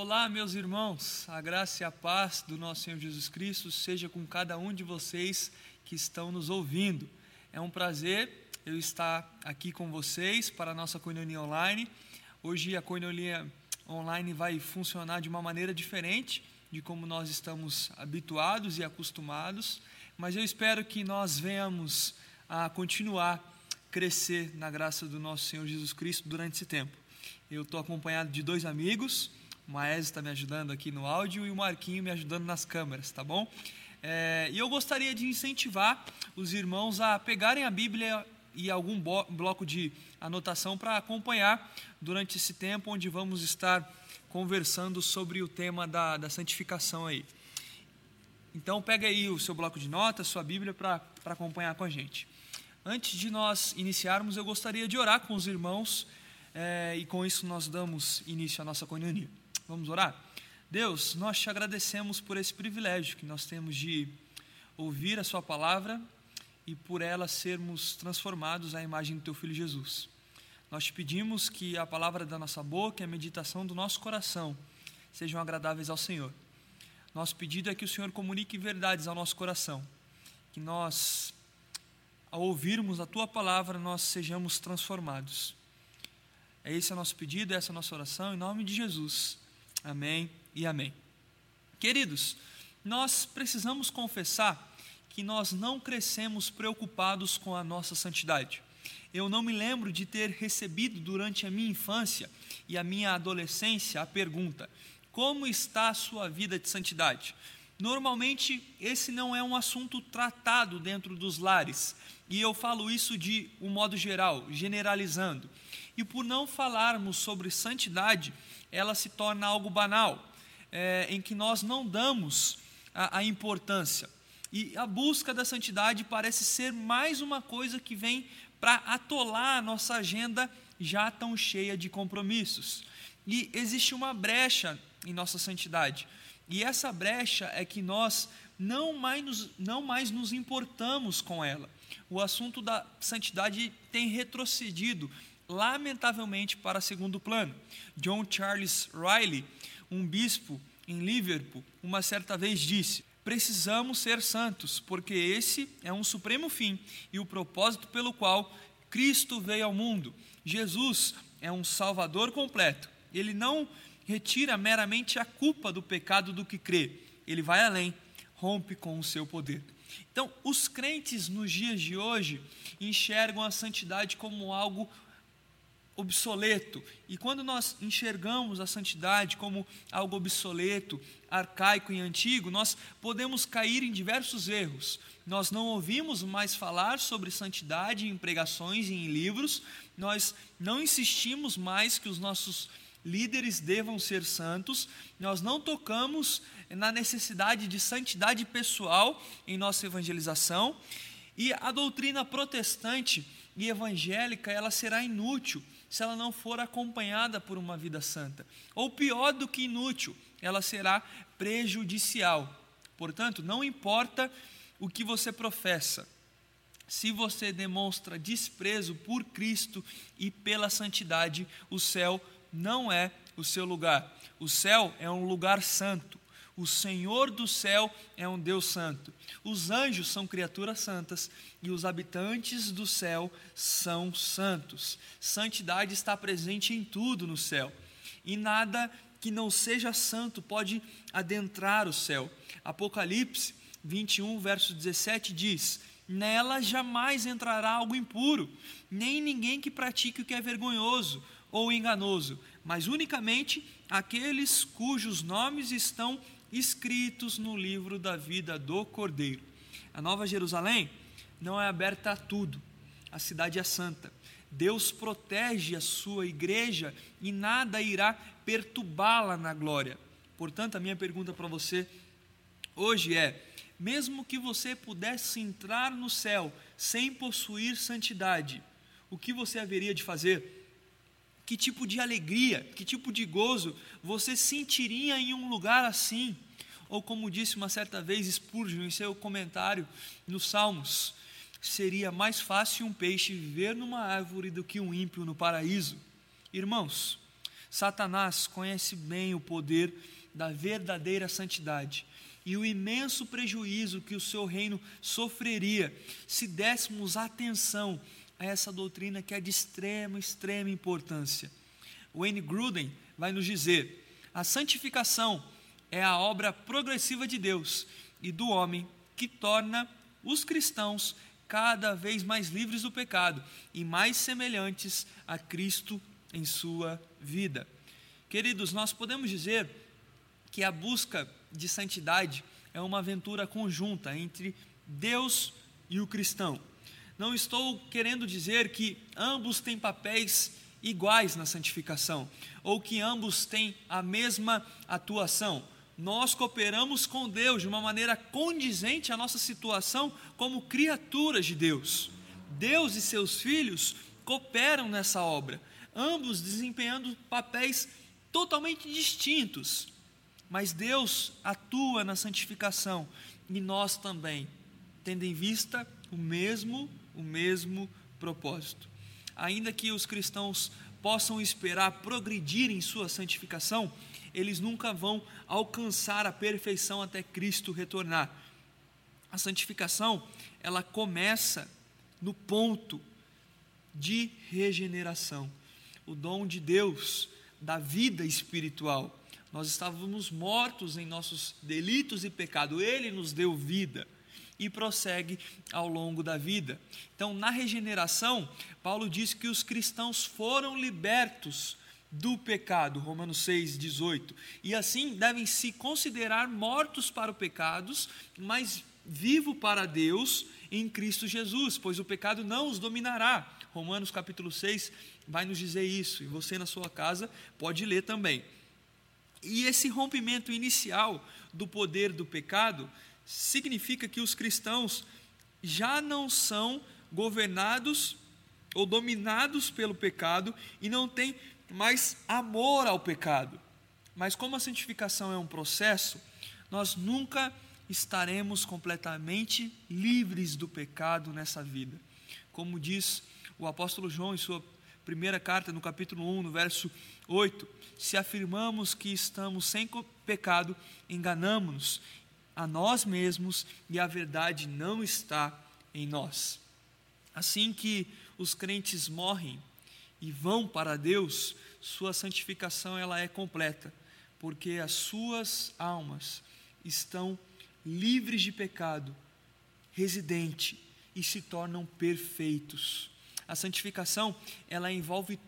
Olá, meus irmãos, a graça e a paz do nosso Senhor Jesus Cristo seja com cada um de vocês que estão nos ouvindo. É um prazer eu estar aqui com vocês para a nossa coinonia online. Hoje a coinonia online vai funcionar de uma maneira diferente de como nós estamos habituados e acostumados, mas eu espero que nós venhamos a continuar crescer na graça do nosso Senhor Jesus Cristo durante esse tempo. Eu estou acompanhado de dois amigos, o Maese está me ajudando aqui no áudio e o Marquinho me ajudando nas câmeras, tá bom? É, e eu gostaria de incentivar os irmãos a pegarem a Bíblia e algum bloco de anotação para acompanhar durante esse tempo onde vamos estar conversando sobre o tema da, da santificação aí. Então pega aí o seu bloco de notas, sua Bíblia para acompanhar com a gente. Antes de nós iniciarmos, eu gostaria de orar com os irmãos é, e com isso nós damos início à nossa coinonia. Vamos orar? Deus, nós te agradecemos por esse privilégio que nós temos de ouvir a Sua palavra e por ela sermos transformados à imagem do Teu Filho Jesus. Nós te pedimos que a palavra da nossa boca e a meditação do nosso coração sejam agradáveis ao Senhor. Nosso pedido é que o Senhor comunique verdades ao nosso coração, que nós, ao ouvirmos a Tua palavra, nós sejamos transformados. É esse o nosso pedido, essa é a nossa oração, em nome de Jesus. Amém e amém. Queridos, nós precisamos confessar que nós não crescemos preocupados com a nossa santidade. Eu não me lembro de ter recebido durante a minha infância e a minha adolescência a pergunta: como está a sua vida de santidade? Normalmente, esse não é um assunto tratado dentro dos lares, e eu falo isso de um modo geral, generalizando. E por não falarmos sobre santidade, ela se torna algo banal, é, em que nós não damos a, a importância. E a busca da santidade parece ser mais uma coisa que vem para atolar a nossa agenda já tão cheia de compromissos. E existe uma brecha em nossa santidade. E essa brecha é que nós não mais nos, não mais nos importamos com ela. O assunto da santidade tem retrocedido, lamentavelmente, para segundo plano. John Charles Riley, um bispo em Liverpool, uma certa vez disse: Precisamos ser santos, porque esse é um supremo fim e o propósito pelo qual Cristo veio ao mundo. Jesus é um Salvador completo. Ele não retira meramente a culpa do pecado do que crê, ele vai além, rompe com o seu poder. Então, os crentes nos dias de hoje enxergam a santidade como algo obsoleto. E quando nós enxergamos a santidade como algo obsoleto, arcaico e antigo, nós podemos cair em diversos erros. Nós não ouvimos mais falar sobre santidade em pregações e em livros, nós não insistimos mais que os nossos líderes devam ser santos, nós não tocamos na necessidade de santidade pessoal em nossa evangelização, e a doutrina protestante e evangélica, ela será inútil se ela não for acompanhada por uma vida santa. Ou pior do que inútil, ela será prejudicial. Portanto, não importa o que você professa, se você demonstra desprezo por Cristo e pela santidade, o céu não é o seu lugar. O céu é um lugar santo. O Senhor do céu é um Deus santo. Os anjos são criaturas santas e os habitantes do céu são santos. Santidade está presente em tudo no céu. E nada que não seja santo pode adentrar o céu. Apocalipse 21, verso 17 diz: Nela jamais entrará algo impuro, nem ninguém que pratique o que é vergonhoso ou enganoso, mas unicamente aqueles cujos nomes estão escritos no livro da vida do Cordeiro. A Nova Jerusalém não é aberta a tudo, a cidade é santa. Deus protege a sua igreja e nada irá perturbá-la na glória. Portanto, a minha pergunta para você hoje é: mesmo que você pudesse entrar no céu sem possuir santidade, o que você haveria de fazer? Que tipo de alegria, que tipo de gozo você sentiria em um lugar assim? Ou como disse uma certa vez Spurgeon em seu comentário nos Salmos, seria mais fácil um peixe viver numa árvore do que um ímpio no paraíso. Irmãos, Satanás conhece bem o poder da verdadeira santidade e o imenso prejuízo que o seu reino sofreria se dessemos atenção a essa doutrina que é de extrema, extrema importância. Wayne Gruden vai nos dizer: a santificação é a obra progressiva de Deus e do homem que torna os cristãos cada vez mais livres do pecado e mais semelhantes a Cristo em sua vida. Queridos, nós podemos dizer que a busca de santidade é uma aventura conjunta entre Deus e o cristão. Não estou querendo dizer que ambos têm papéis iguais na santificação, ou que ambos têm a mesma atuação. Nós cooperamos com Deus de uma maneira condizente à nossa situação como criaturas de Deus. Deus e seus filhos cooperam nessa obra, ambos desempenhando papéis totalmente distintos. Mas Deus atua na santificação e nós também, tendo em vista o mesmo, o mesmo propósito ainda que os cristãos possam esperar progredir em sua santificação, eles nunca vão alcançar a perfeição até Cristo retornar. A santificação, ela começa no ponto de regeneração, o dom de Deus da vida espiritual. Nós estávamos mortos em nossos delitos e pecado, ele nos deu vida e prossegue ao longo da vida. Então, na regeneração, Paulo diz que os cristãos foram libertos do pecado, Romanos 6, 18, e assim devem se considerar mortos para os pecados, mas vivo para Deus em Cristo Jesus, pois o pecado não os dominará. Romanos capítulo 6 vai nos dizer isso, e você na sua casa pode ler também. E esse rompimento inicial do poder do pecado significa que os cristãos já não são governados ou dominados pelo pecado e não têm mais amor ao pecado. Mas como a santificação é um processo, nós nunca estaremos completamente livres do pecado nessa vida. Como diz o apóstolo João em sua primeira carta, no capítulo 1, no verso 8: se afirmamos que estamos sem pecado, enganamos-nos a nós mesmos e a verdade não está em nós. Assim que os crentes morrem e vão para Deus, sua santificação ela é completa, porque as suas almas estão livres de pecado, residente e se tornam perfeitos. A santificação, ela envolve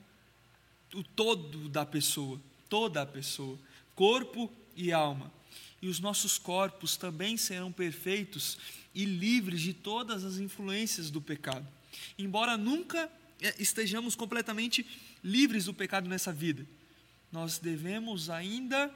o todo da pessoa, toda a pessoa, corpo e alma e os nossos corpos também serão perfeitos e livres de todas as influências do pecado. Embora nunca é, estejamos completamente livres do pecado nessa vida, nós devemos ainda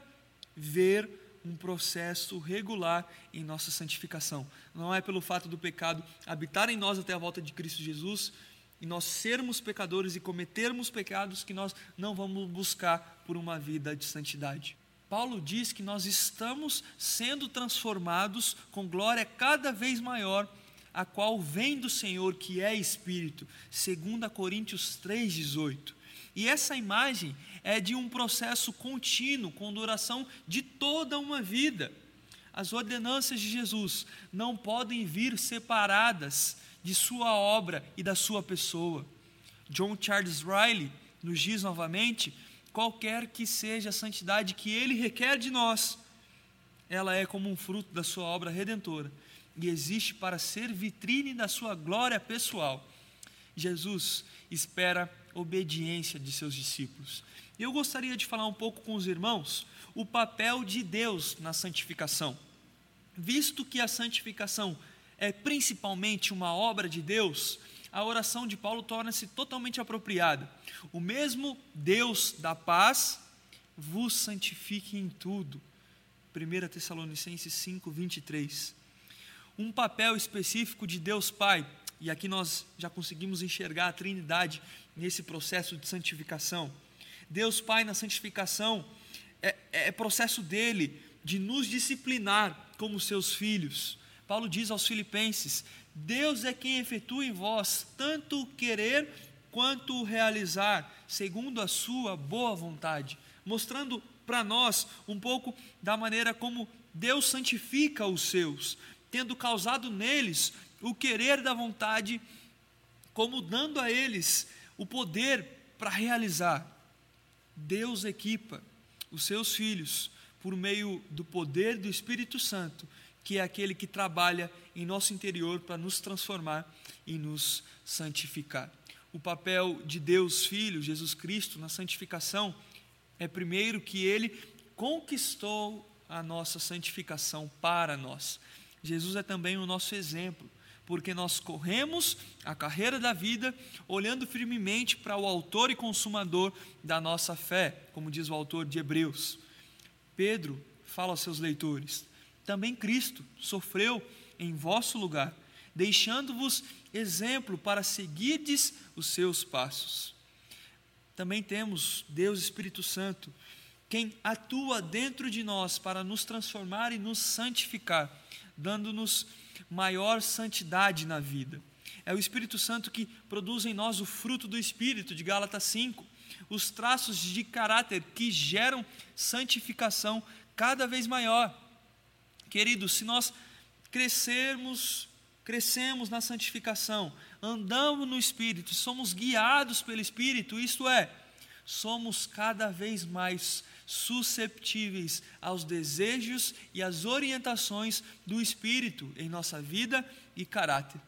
ver um processo regular em nossa santificação. Não é pelo fato do pecado habitar em nós até a volta de Cristo Jesus e nós sermos pecadores e cometermos pecados que nós não vamos buscar por uma vida de santidade. Paulo diz que nós estamos sendo transformados com glória cada vez maior, a qual vem do Senhor, que é Espírito, segundo Coríntios 3:18. E essa imagem é de um processo contínuo, com duração de toda uma vida. As ordenanças de Jesus não podem vir separadas de sua obra e da sua pessoa. John Charles Riley nos diz novamente qualquer que seja a santidade que Ele requer de nós, ela é como um fruto da Sua obra redentora e existe para ser vitrine da Sua glória pessoal. Jesus espera obediência de seus discípulos. Eu gostaria de falar um pouco com os irmãos o papel de Deus na santificação. Visto que a santificação é principalmente uma obra de Deus, a oração de Paulo torna-se totalmente apropriada. O mesmo Deus da paz vos santifique em tudo. 1 Tessalonicenses 5, 23. Um papel específico de Deus Pai, e aqui nós já conseguimos enxergar a Trindade nesse processo de santificação. Deus Pai na santificação é, é processo dele de nos disciplinar como seus filhos. Paulo diz aos Filipenses: Deus é quem efetua em vós tanto o querer quanto realizar segundo a sua boa vontade, mostrando para nós um pouco da maneira como Deus santifica os seus, tendo causado neles o querer da vontade, como dando a eles o poder para realizar. Deus equipa os seus filhos por meio do poder do Espírito Santo, que é aquele que trabalha em nosso interior para nos transformar e nos santificar. O papel de Deus Filho, Jesus Cristo, na santificação, é primeiro que ele conquistou a nossa santificação para nós. Jesus é também o nosso exemplo, porque nós corremos a carreira da vida olhando firmemente para o Autor e Consumador da nossa fé, como diz o autor de Hebreus. Pedro fala aos seus leitores: também Cristo sofreu em vosso lugar, deixando-vos exemplo para seguirdes os seus passos. Também temos Deus Espírito Santo, quem atua dentro de nós para nos transformar e nos santificar dando-nos maior santidade na vida. É o Espírito Santo que produz em nós o fruto do Espírito, de Gálatas 5, os traços de caráter que geram santificação cada vez maior. Queridos, se nós crescermos, crescemos na santificação, andamos no Espírito, somos guiados pelo Espírito, isto é, somos cada vez mais susceptíveis aos desejos e às orientações do Espírito em nossa vida e caráter.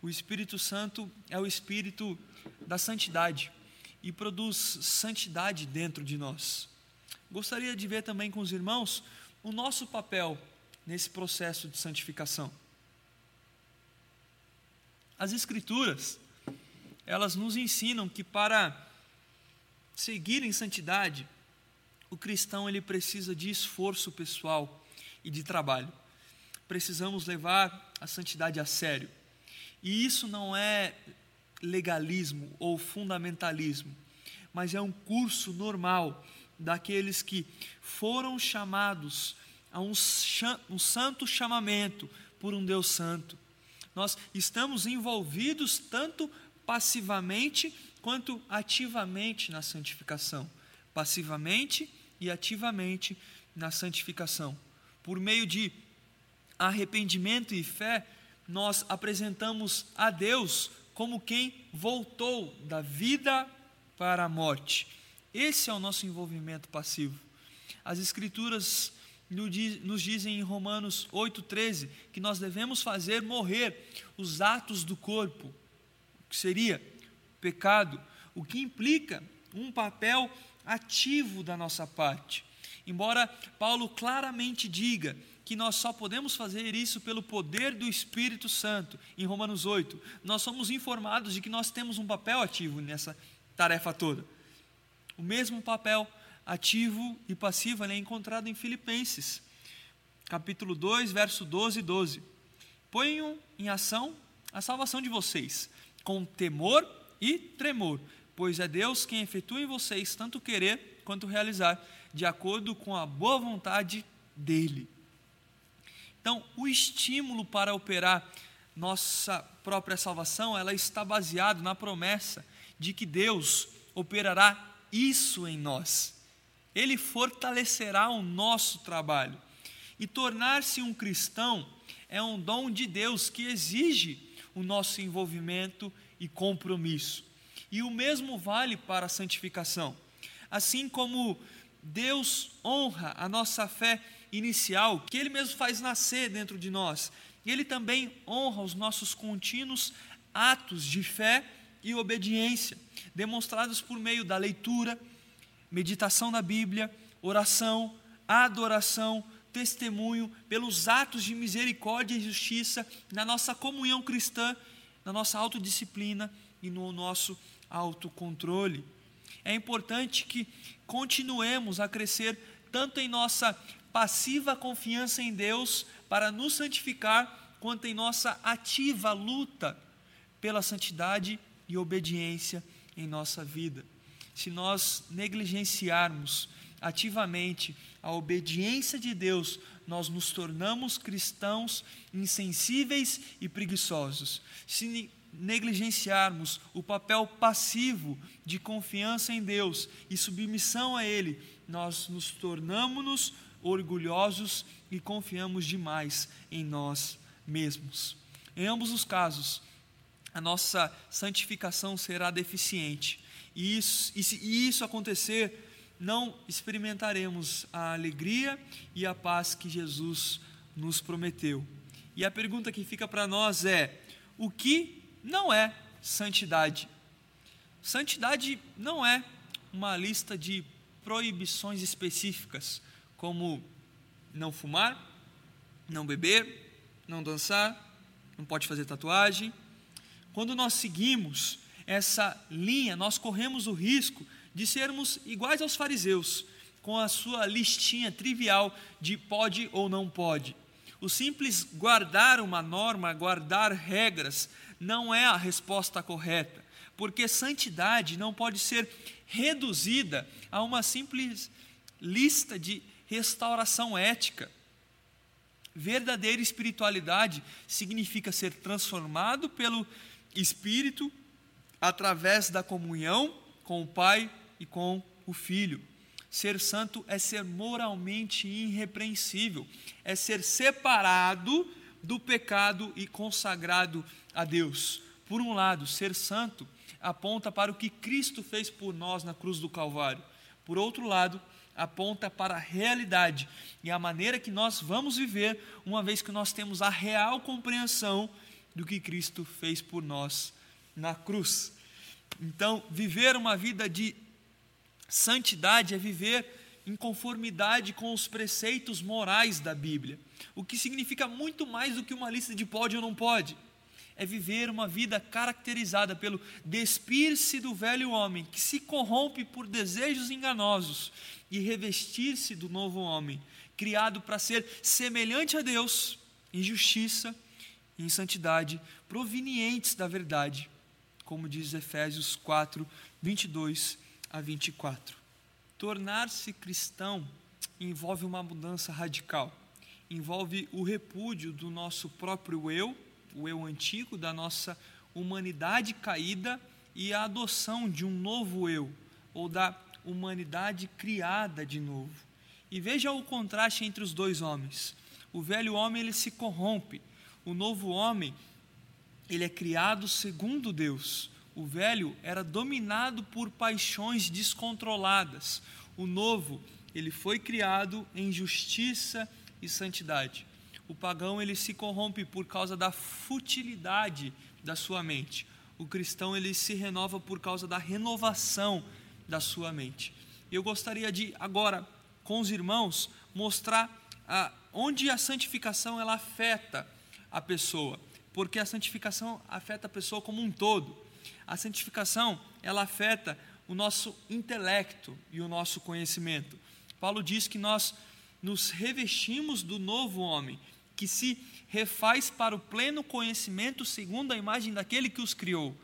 O Espírito Santo é o Espírito da santidade e produz santidade dentro de nós. Gostaria de ver também com os irmãos o nosso papel nesse processo de santificação. As Escrituras, elas nos ensinam que para seguir em santidade, o cristão ele precisa de esforço pessoal e de trabalho. Precisamos levar a santidade a sério. E isso não é legalismo ou fundamentalismo, mas é um curso normal daqueles que foram chamados a um, um santo chamamento por um Deus santo. Nós estamos envolvidos tanto passivamente quanto ativamente na santificação. Passivamente e ativamente na santificação. Por meio de arrependimento e fé, nós apresentamos a Deus como quem voltou da vida para a morte. Esse é o nosso envolvimento passivo. As Escrituras nos dizem em Romanos 8,13 que nós devemos fazer morrer os atos do corpo, que seria pecado, o que implica um papel ativo da nossa parte. Embora Paulo claramente diga que nós só podemos fazer isso pelo poder do Espírito Santo, em Romanos 8, nós somos informados de que nós temos um papel ativo nessa tarefa toda. O mesmo papel ativo e passivo é encontrado em Filipenses, capítulo 2, verso 12 e 12. Ponham em ação a salvação de vocês, com temor e tremor, pois é Deus quem efetua em vocês tanto querer quanto realizar, de acordo com a boa vontade dEle. Então, o estímulo para operar nossa própria salvação, ela está baseado na promessa de que Deus operará isso em nós. Ele fortalecerá o nosso trabalho. E tornar-se um cristão é um dom de Deus que exige o nosso envolvimento e compromisso. E o mesmo vale para a santificação. Assim como Deus honra a nossa fé inicial, que Ele mesmo faz nascer dentro de nós, Ele também honra os nossos contínuos atos de fé e obediência, demonstrados por meio da leitura, meditação na Bíblia, oração, adoração, testemunho, pelos atos de misericórdia e justiça na nossa comunhão cristã, na nossa autodisciplina e no nosso autocontrole. É importante que continuemos a crescer tanto em nossa passiva confiança em Deus para nos santificar, quanto em nossa ativa luta pela santidade e obediência em nossa vida. Se nós negligenciarmos ativamente a obediência de Deus, nós nos tornamos cristãos insensíveis e preguiçosos. Se negligenciarmos o papel passivo de confiança em Deus e submissão a Ele, nós nos tornamos orgulhosos e confiamos demais em nós mesmos. Em ambos os casos, a nossa santificação será deficiente. E, isso, e se isso acontecer, não experimentaremos a alegria e a paz que Jesus nos prometeu. E a pergunta que fica para nós é: o que não é santidade? Santidade não é uma lista de proibições específicas, como não fumar, não beber, não dançar, não pode fazer tatuagem. Quando nós seguimos essa linha, nós corremos o risco de sermos iguais aos fariseus, com a sua listinha trivial de pode ou não pode. O simples guardar uma norma, guardar regras, não é a resposta correta, porque santidade não pode ser reduzida a uma simples lista de restauração ética. Verdadeira espiritualidade significa ser transformado pelo Espírito através da comunhão com o Pai e com o Filho. Ser santo é ser moralmente irrepreensível, é ser separado do pecado e consagrado a Deus. Por um lado, ser santo aponta para o que Cristo fez por nós na cruz do Calvário. Por outro lado, aponta para a realidade e a maneira que nós vamos viver, uma vez que nós temos a real compreensão do que Cristo fez por nós na cruz. Então, viver uma vida de santidade é viver em conformidade com os preceitos morais da Bíblia, o que significa muito mais do que uma lista de pode ou não pode. É viver uma vida caracterizada pelo despir-se do velho homem, que se corrompe por desejos enganosos, e revestir-se do novo homem, criado para ser semelhante a Deus em justiça e em santidade, provenientes da verdade, como diz Efésios 4, 22 a 24. Tornar-se cristão envolve uma mudança radical, envolve o repúdio do nosso próprio eu o eu antigo da nossa humanidade caída e a adoção de um novo eu, ou da humanidade criada de novo. E veja o contraste entre os dois homens. O velho homem ele se corrompe, o novo homem ele é criado segundo Deus. O velho era dominado por paixões descontroladas. O novo, ele foi criado em justiça e santidade o pagão ele se corrompe por causa da futilidade da sua mente. O cristão ele se renova por causa da renovação da sua mente. Eu gostaria de agora com os irmãos mostrar a, onde a santificação ela afeta a pessoa, porque a santificação afeta a pessoa como um todo. A santificação ela afeta o nosso intelecto e o nosso conhecimento. Paulo diz que nós nos revestimos do novo homem que se refaz para o pleno conhecimento segundo a imagem daquele que os criou.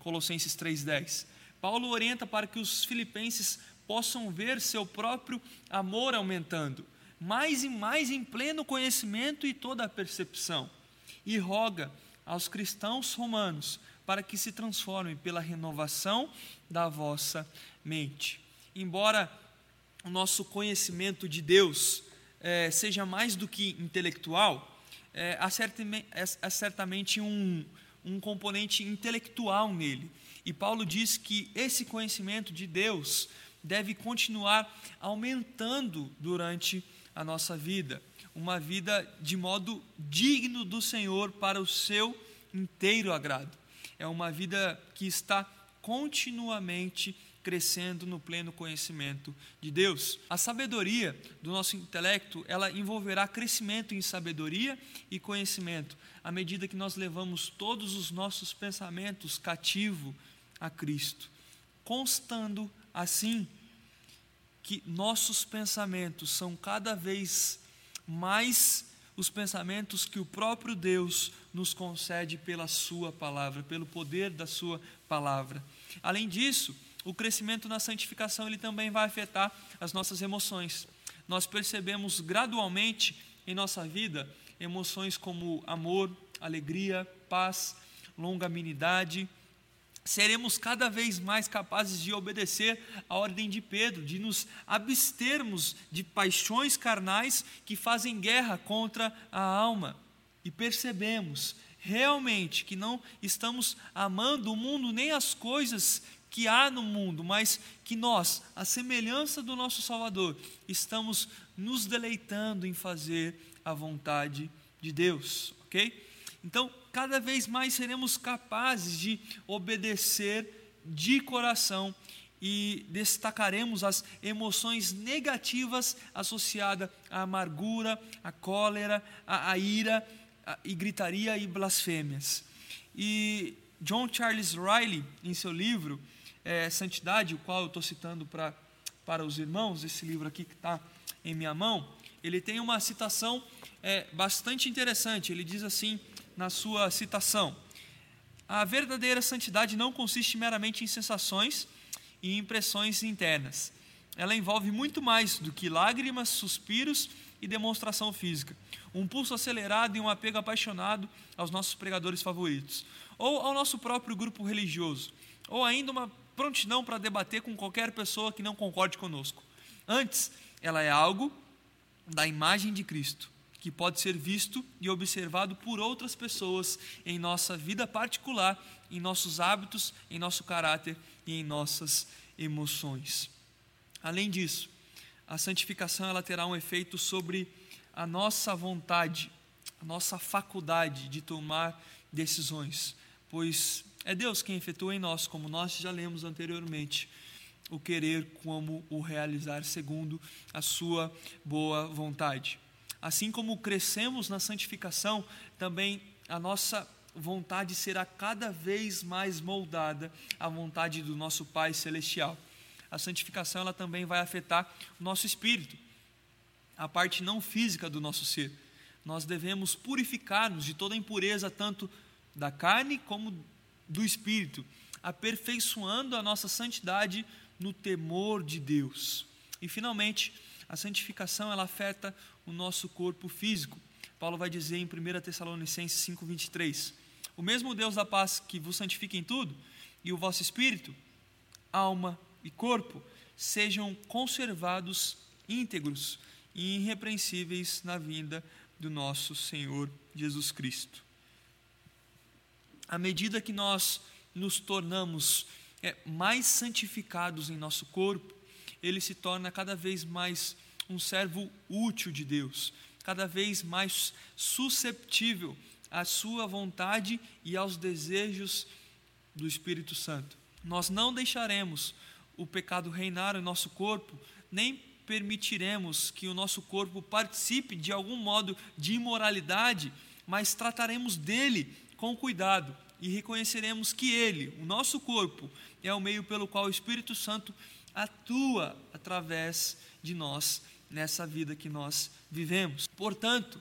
Colossenses 3:10. Paulo orienta para que os filipenses possam ver seu próprio amor aumentando, mais e mais em pleno conhecimento e toda a percepção. E roga aos cristãos romanos para que se transformem pela renovação da vossa mente. Embora o nosso conhecimento de Deus é, seja mais do que intelectual, é, há, certamente, há certamente um, um componente intelectual nele. E Paulo diz que esse conhecimento de Deus deve continuar aumentando durante a nossa vida, uma vida de modo digno do Senhor para o seu inteiro agrado. É uma vida que está continuamente crescendo no pleno conhecimento de Deus. A sabedoria do nosso intelecto, ela envolverá crescimento em sabedoria e conhecimento, à medida que nós levamos todos os nossos pensamentos cativo a Cristo, constando assim que nossos pensamentos são cada vez mais os pensamentos que o próprio Deus nos concede pela Sua palavra, pelo poder da Sua palavra. Além disso, o crescimento na santificação ele também vai afetar as nossas emoções. Nós percebemos gradualmente em nossa vida emoções como amor, alegria, paz, longanimidade, seremos cada vez mais capazes de obedecer a ordem de Pedro, de nos abstermos de paixões carnais que fazem guerra contra a alma. E percebemos realmente que não estamos amando o mundo nem as coisas que há no mundo, mas que nós, a semelhança do nosso Salvador, estamos nos deleitando em fazer a vontade de Deus, ok? Então, cada vez mais seremos capazes de obedecer de coração e destacaremos as emoções negativas associadas à amargura, à cólera, à, à ira, à, e gritaria e blasfêmias. E John Charles Riley, em seu livro é, Santidade, o qual eu estou citando pra, para os irmãos, esse livro aqui que está em minha mão, ele tem uma citação é, bastante interessante. Ele diz assim na sua citação: A verdadeira santidade não consiste meramente em sensações e impressões internas. Ela envolve muito mais do que lágrimas, suspiros e demonstração física. Um pulso acelerado e um apego apaixonado aos nossos pregadores favoritos, ou ao nosso próprio grupo religioso, ou ainda uma prontidão para debater com qualquer pessoa que não concorde conosco. Antes, ela é algo da imagem de Cristo, que pode ser visto e observado por outras pessoas em nossa vida particular, em nossos hábitos, em nosso caráter e em nossas emoções. Além disso, a santificação ela terá um efeito sobre a nossa vontade, a nossa faculdade de tomar decisões, pois é Deus quem efetua em nós, como nós já lemos anteriormente, o querer como o realizar segundo a sua boa vontade. Assim como crescemos na santificação, também a nossa vontade será cada vez mais moldada à vontade do nosso Pai celestial. A santificação ela também vai afetar o nosso espírito, a parte não física do nosso ser. Nós devemos purificar-nos de toda impureza, tanto da carne como do espírito, aperfeiçoando a nossa santidade no temor de Deus. E finalmente, a santificação ela afeta o nosso corpo físico. Paulo vai dizer em 1 Tessalonicenses 5:23: O mesmo Deus da paz que vos santifica em tudo, e o vosso espírito, alma e corpo sejam conservados íntegros e irrepreensíveis na vinda do nosso Senhor Jesus Cristo. À medida que nós nos tornamos é, mais santificados em nosso corpo, ele se torna cada vez mais um servo útil de Deus, cada vez mais susceptível à sua vontade e aos desejos do Espírito Santo. Nós não deixaremos o pecado reinar em nosso corpo, nem permitiremos que o nosso corpo participe de algum modo de imoralidade, mas trataremos dele com cuidado e reconheceremos que ele, o nosso corpo, é o meio pelo qual o Espírito Santo atua através de nós nessa vida que nós vivemos. Portanto,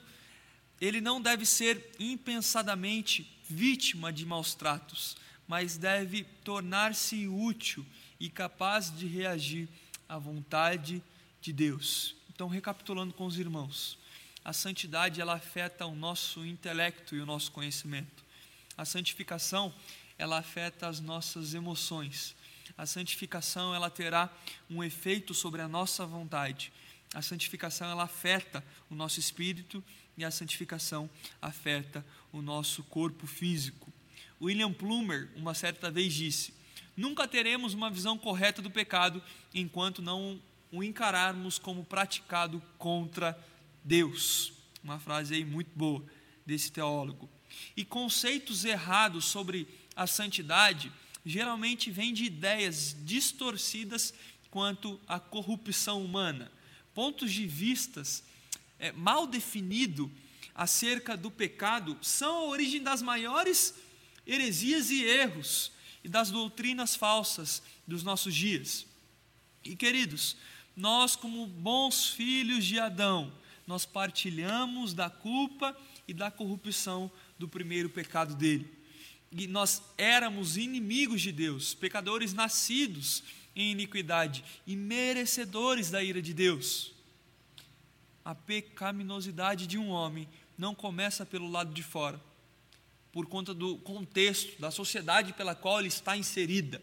ele não deve ser impensadamente vítima de maus tratos, mas deve tornar-se útil e capaz de reagir à vontade de Deus. Então, recapitulando com os irmãos, a santidade ela afeta o nosso intelecto e o nosso conhecimento. A santificação ela afeta as nossas emoções. A santificação ela terá um efeito sobre a nossa vontade. A santificação ela afeta o nosso espírito e a santificação afeta o nosso corpo físico. William Plumer uma certa vez disse: Nunca teremos uma visão correta do pecado enquanto não o encararmos como praticado contra Deus. Uma frase aí muito boa desse teólogo. E conceitos errados sobre a santidade geralmente vêm de ideias distorcidas quanto à corrupção humana pontos de vistas é, mal definido acerca do pecado são a origem das maiores heresias e erros e das doutrinas falsas dos nossos dias. E queridos, nós como bons filhos de Adão, nós partilhamos da culpa e da corrupção do primeiro pecado dele. E nós éramos inimigos de Deus, pecadores nascidos em iniquidade e merecedores da ira de Deus. A pecaminosidade de um homem não começa pelo lado de fora. por conta do contexto, da sociedade pela qual ele está inserida,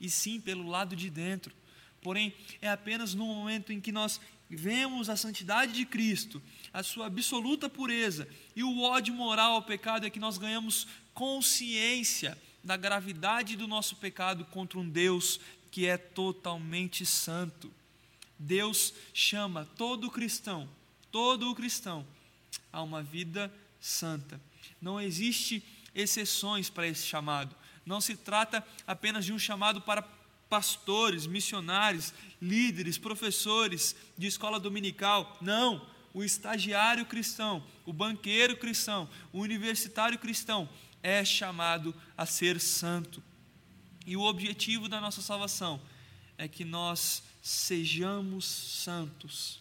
e sim pelo lado de dentro. Porém, é apenas no momento em que nós vemos a santidade de Cristo, a sua absoluta pureza e o ódio moral ao pecado é que nós ganhamos consciência da gravidade do nosso pecado contra um Deus que é totalmente santo. Deus chama todo cristão, todo cristão, a uma vida santa. Não existe exceções para esse chamado. Não se trata apenas de um chamado para pastores, missionários, líderes, professores de escola dominical. Não, o estagiário cristão, o banqueiro cristão, o universitário cristão é chamado a ser santo. E o objetivo da nossa salvação é que nós sejamos santos.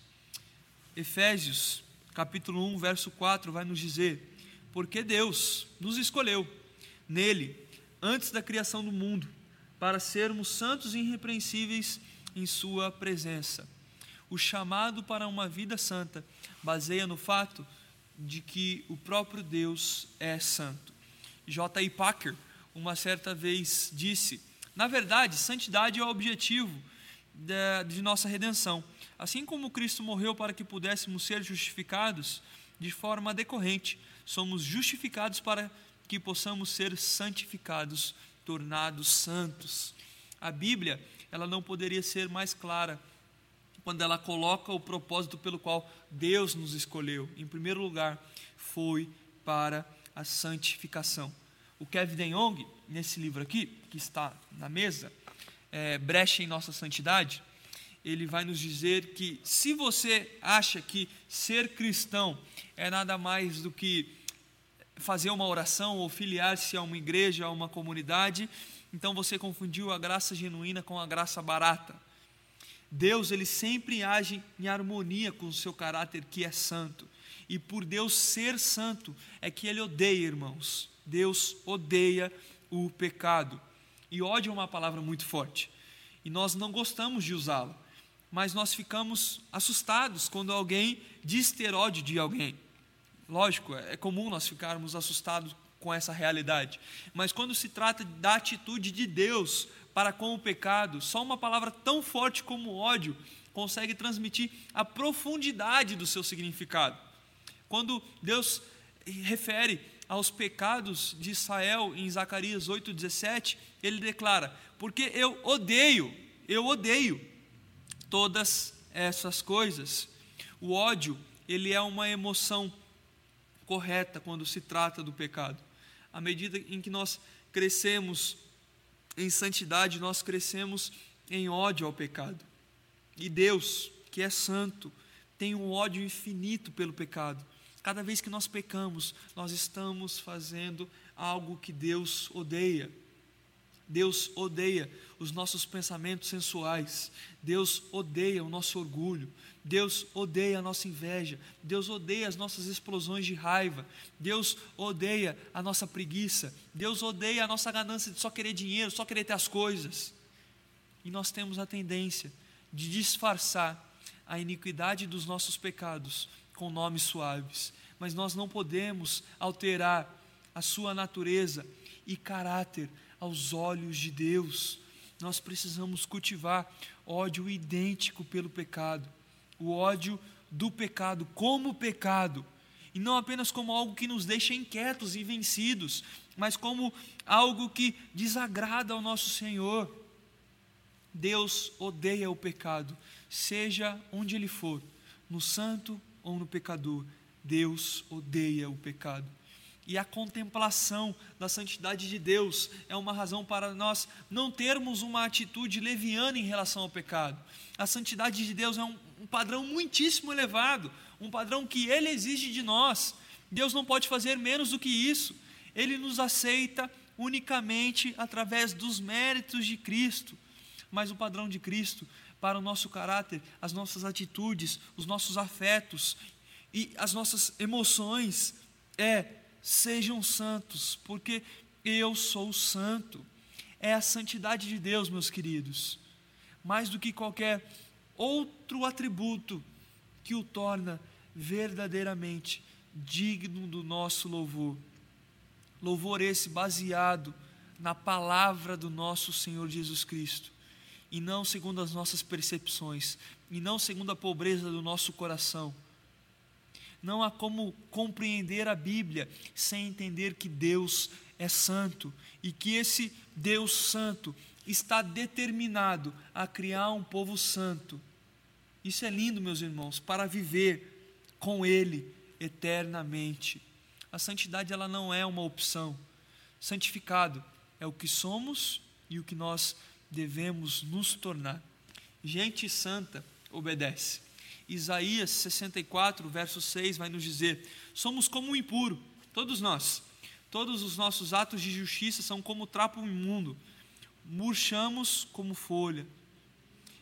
Efésios, capítulo 1, verso 4 vai nos dizer: porque Deus nos escolheu nele antes da criação do mundo para sermos santos e irrepreensíveis em Sua presença. O chamado para uma vida santa baseia no fato de que o próprio Deus é santo. J.I. Packer, uma certa vez, disse: Na verdade, santidade é o objetivo de nossa redenção. Assim como Cristo morreu para que pudéssemos ser justificados de forma decorrente somos justificados para que possamos ser santificados, tornados santos. A Bíblia, ela não poderia ser mais clara quando ela coloca o propósito pelo qual Deus nos escolheu. Em primeiro lugar, foi para a santificação. O Kevin DeYoung, nesse livro aqui, que está na mesa, é, Brecha em Nossa Santidade, ele vai nos dizer que se você acha que ser cristão é nada mais do que fazer uma oração ou filiar-se a uma igreja, a uma comunidade, então você confundiu a graça genuína com a graça barata. Deus, ele sempre age em harmonia com o seu caráter que é santo. E por Deus ser santo, é que ele odeia, irmãos. Deus odeia o pecado. E ódio é uma palavra muito forte. E nós não gostamos de usá-la mas nós ficamos assustados quando alguém diz ter ódio de alguém. Lógico, é comum nós ficarmos assustados com essa realidade, mas quando se trata da atitude de Deus para com o pecado, só uma palavra tão forte como ódio consegue transmitir a profundidade do seu significado. Quando Deus refere aos pecados de Israel em Zacarias 8,17, ele declara: Porque eu odeio, eu odeio todas essas coisas. O ódio, ele é uma emoção correta quando se trata do pecado. À medida em que nós crescemos em santidade, nós crescemos em ódio ao pecado. E Deus, que é santo, tem um ódio infinito pelo pecado. Cada vez que nós pecamos, nós estamos fazendo algo que Deus odeia. Deus odeia os nossos pensamentos sensuais, Deus odeia o nosso orgulho, Deus odeia a nossa inveja, Deus odeia as nossas explosões de raiva, Deus odeia a nossa preguiça, Deus odeia a nossa ganância de só querer dinheiro, só querer ter as coisas. E nós temos a tendência de disfarçar a iniquidade dos nossos pecados com nomes suaves, mas nós não podemos alterar a sua natureza e caráter aos olhos de Deus. Nós precisamos cultivar ódio idêntico pelo pecado, o ódio do pecado como pecado, e não apenas como algo que nos deixa inquietos e vencidos, mas como algo que desagrada ao nosso Senhor. Deus odeia o pecado, seja onde ele for, no santo ou no pecador. Deus odeia o pecado. E a contemplação da santidade de Deus é uma razão para nós não termos uma atitude leviana em relação ao pecado. A santidade de Deus é um, um padrão muitíssimo elevado, um padrão que Ele exige de nós. Deus não pode fazer menos do que isso. Ele nos aceita unicamente através dos méritos de Cristo. Mas o padrão de Cristo para o nosso caráter, as nossas atitudes, os nossos afetos e as nossas emoções é sejam santos, porque eu sou santo. É a santidade de Deus, meus queridos, mais do que qualquer outro atributo que o torna verdadeiramente digno do nosso louvor. Louvor esse baseado na palavra do nosso Senhor Jesus Cristo, e não segundo as nossas percepções, e não segundo a pobreza do nosso coração. Não há como compreender a Bíblia sem entender que Deus é santo e que esse Deus santo está determinado a criar um povo santo. Isso é lindo, meus irmãos, para viver com Ele eternamente. A santidade ela não é uma opção. Santificado é o que somos e o que nós devemos nos tornar. Gente santa obedece. Isaías 64, verso 6 vai nos dizer: Somos como um impuro, todos nós. Todos os nossos atos de justiça são como trapo imundo. Murchamos como folha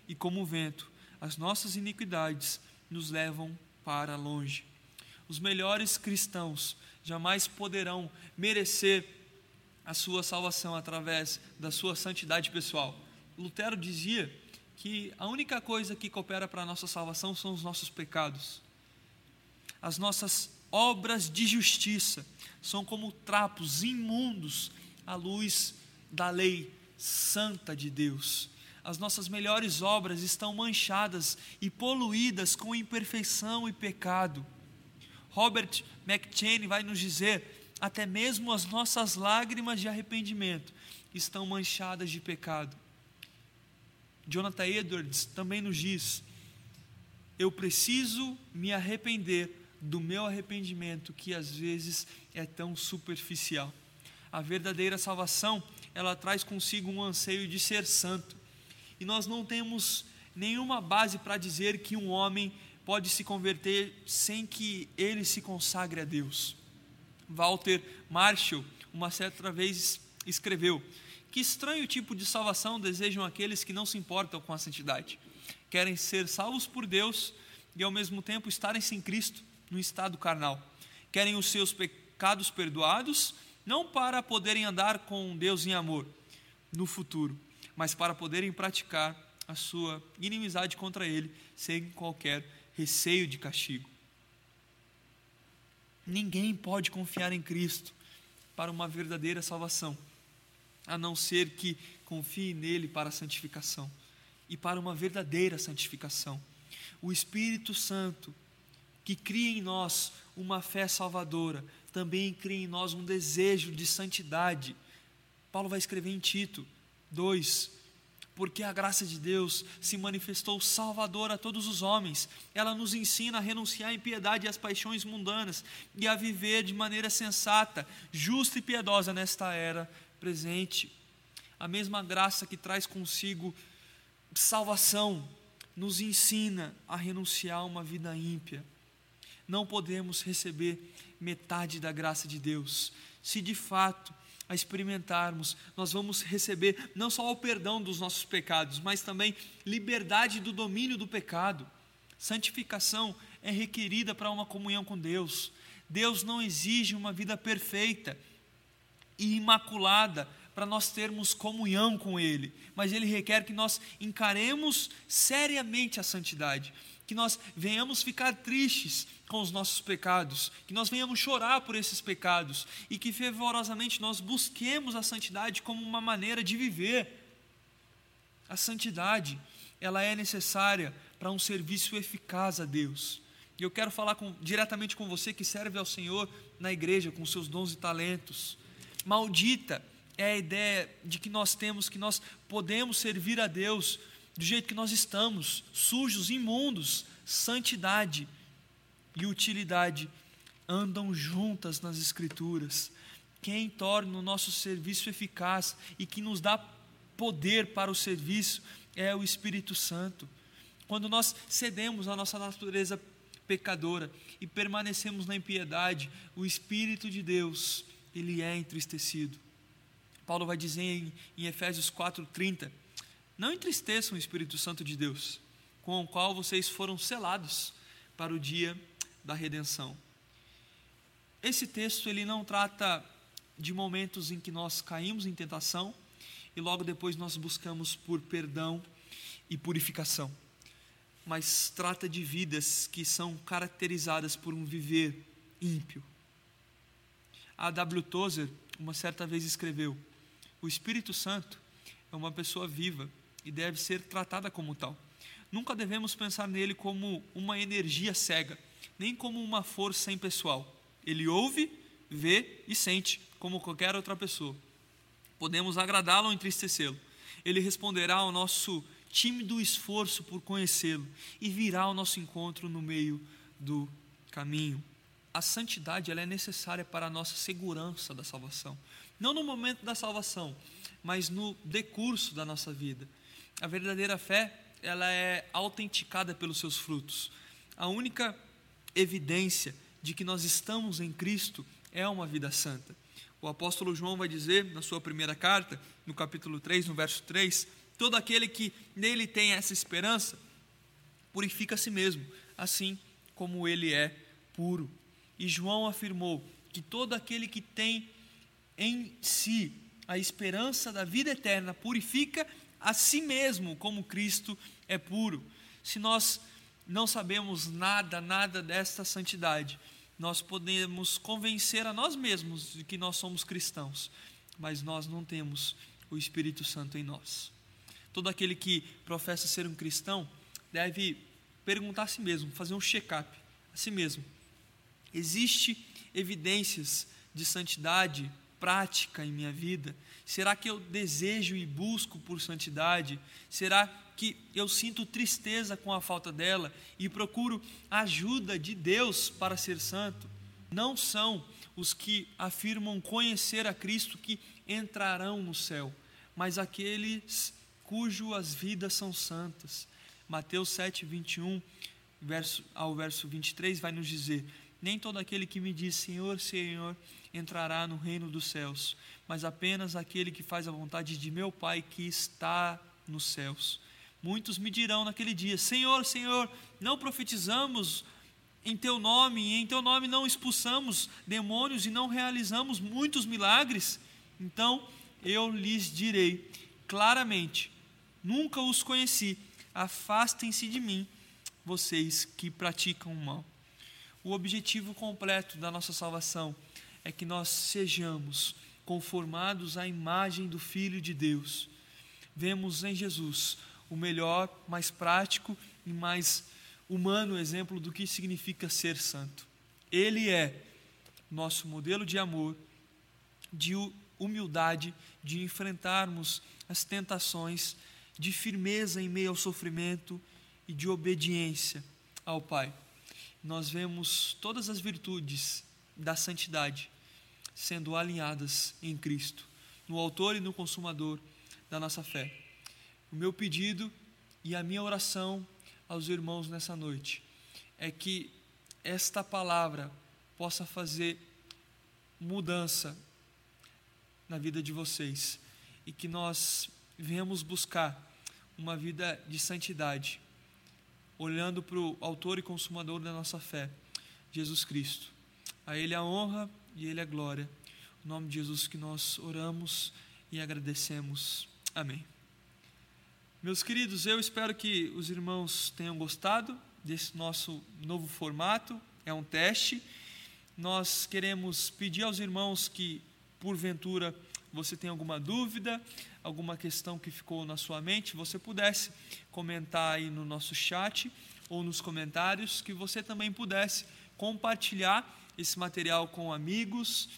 e como vento. As nossas iniquidades nos levam para longe. Os melhores cristãos jamais poderão merecer a sua salvação através da sua santidade pessoal. Lutero dizia que a única coisa que coopera para a nossa salvação são os nossos pecados. As nossas obras de justiça são como trapos imundos à luz da lei santa de Deus. As nossas melhores obras estão manchadas e poluídas com imperfeição e pecado. Robert McCheyne vai nos dizer: até mesmo as nossas lágrimas de arrependimento estão manchadas de pecado. Jonathan Edwards também nos diz: eu preciso me arrepender do meu arrependimento, que às vezes é tão superficial. A verdadeira salvação, ela traz consigo um anseio de ser santo. E nós não temos nenhuma base para dizer que um homem pode se converter sem que ele se consagre a Deus. Walter Marshall, uma certa vez, escreveu: Que estranho tipo de salvação desejam aqueles que não se importam com a santidade? Querem ser salvos por Deus e ao mesmo tempo estarem sem Cristo no estado carnal. Querem os seus pecados perdoados, não para poderem andar com Deus em amor no futuro, mas para poderem praticar a sua inimizade contra Ele sem qualquer receio de castigo. Ninguém pode confiar em Cristo para uma verdadeira salvação, a não ser que confie nele para a santificação e para uma verdadeira santificação. O Espírito Santo, que cria em nós uma fé salvadora, também cria em nós um desejo de santidade. Paulo vai escrever em Tito 2, porque a graça de Deus se manifestou salvadora a todos os homens. Ela nos ensina a renunciar à impiedade e às paixões mundanas e a viver de maneira sensata, justa e piedosa nesta era presente. A mesma graça que traz consigo salvação nos ensina a renunciar a uma vida ímpia. Não podemos receber metade da graça de Deus se de fato a experimentarmos, nós vamos receber não só o perdão dos nossos pecados, mas também liberdade do domínio do pecado. Santificação é requerida para uma comunhão com Deus. Deus não exige uma vida perfeita e imaculada para nós termos comunhão com Ele, mas Ele requer que nós encaremos seriamente a santidade que nós venhamos ficar tristes com os nossos pecados, que nós venhamos chorar por esses pecados e que fervorosamente nós busquemos a santidade como uma maneira de viver. A santidade, ela é necessária para um serviço eficaz a Deus. E eu quero falar com, diretamente com você que serve ao Senhor na igreja com seus dons e talentos. Maldita é a ideia de que nós temos que nós podemos servir a Deus do jeito que nós estamos, sujos, imundos, santidade e utilidade andam juntas nas Escrituras. Quem torna o nosso serviço eficaz e que nos dá poder para o serviço é o Espírito Santo. Quando nós cedemos à nossa natureza pecadora e permanecemos na impiedade, o Espírito de Deus, ele é entristecido. Paulo vai dizer em, em Efésios 4:30 não entristeçam o Espírito Santo de Deus, com o qual vocês foram selados para o dia da redenção. Esse texto ele não trata de momentos em que nós caímos em tentação e logo depois nós buscamos por perdão e purificação, mas trata de vidas que são caracterizadas por um viver ímpio. A W. Tozer, uma certa vez escreveu: O Espírito Santo é uma pessoa viva e deve ser tratada como tal. Nunca devemos pensar nele como uma energia cega, nem como uma força impessoal. Ele ouve, vê e sente, como qualquer outra pessoa. Podemos agradá-lo ou entristecê-lo. Ele responderá ao nosso tímido esforço por conhecê-lo e virá ao nosso encontro no meio do caminho. A santidade ela é necessária para a nossa segurança da salvação. Não no momento da salvação, mas no decurso da nossa vida. A verdadeira fé, ela é autenticada pelos seus frutos. A única evidência de que nós estamos em Cristo é uma vida santa. O apóstolo João vai dizer na sua primeira carta, no capítulo 3, no verso 3, todo aquele que nele tem essa esperança purifica a si mesmo, assim como ele é puro. E João afirmou que todo aquele que tem em si a esperança da vida eterna purifica a si mesmo, como Cristo é puro. Se nós não sabemos nada, nada desta santidade, nós podemos convencer a nós mesmos de que nós somos cristãos, mas nós não temos o Espírito Santo em nós. Todo aquele que professa ser um cristão deve perguntar a si mesmo, fazer um check-up a si mesmo. Existe evidências de santidade prática em minha vida? Será que eu desejo e busco por santidade? Será que eu sinto tristeza com a falta dela e procuro ajuda de Deus para ser santo? Não são os que afirmam conhecer a Cristo que entrarão no céu, mas aqueles cujas vidas são santas. Mateus 7, 21 verso, ao verso 23 vai nos dizer: Nem todo aquele que me diz Senhor, Senhor entrará no reino dos céus, mas apenas aquele que faz a vontade de meu Pai que está nos céus. Muitos me dirão naquele dia: Senhor, Senhor, não profetizamos em teu nome, e em teu nome não expulsamos demônios e não realizamos muitos milagres? Então eu lhes direi claramente: nunca os conheci, afastem-se de mim, vocês que praticam o mal. O objetivo completo da nossa salvação é que nós sejamos conformados à imagem do Filho de Deus. Vemos em Jesus o melhor, mais prático e mais humano exemplo do que significa ser santo. Ele é nosso modelo de amor, de humildade, de enfrentarmos as tentações, de firmeza em meio ao sofrimento e de obediência ao Pai. Nós vemos todas as virtudes da santidade sendo alinhadas em Cristo, no Autor e no Consumador da nossa fé. O meu pedido e a minha oração aos irmãos nessa noite é que esta palavra possa fazer mudança na vida de vocês e que nós venhamos buscar uma vida de santidade olhando para o autor e consumador da nossa fé, Jesus Cristo. A Ele a honra e Ele a glória. Em nome de Jesus que nós oramos e agradecemos. Amém. Meus queridos, eu espero que os irmãos tenham gostado desse nosso novo formato. É um teste. Nós queremos pedir aos irmãos que, porventura, você tem alguma dúvida, alguma questão que ficou na sua mente, você pudesse comentar aí no nosso chat ou nos comentários, que você também pudesse compartilhar esse material com amigos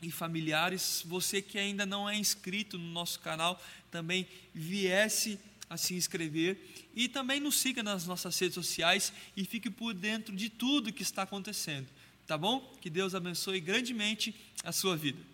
e familiares. Você que ainda não é inscrito no nosso canal, também viesse a se inscrever e também nos siga nas nossas redes sociais e fique por dentro de tudo que está acontecendo. Tá bom? Que Deus abençoe grandemente a sua vida.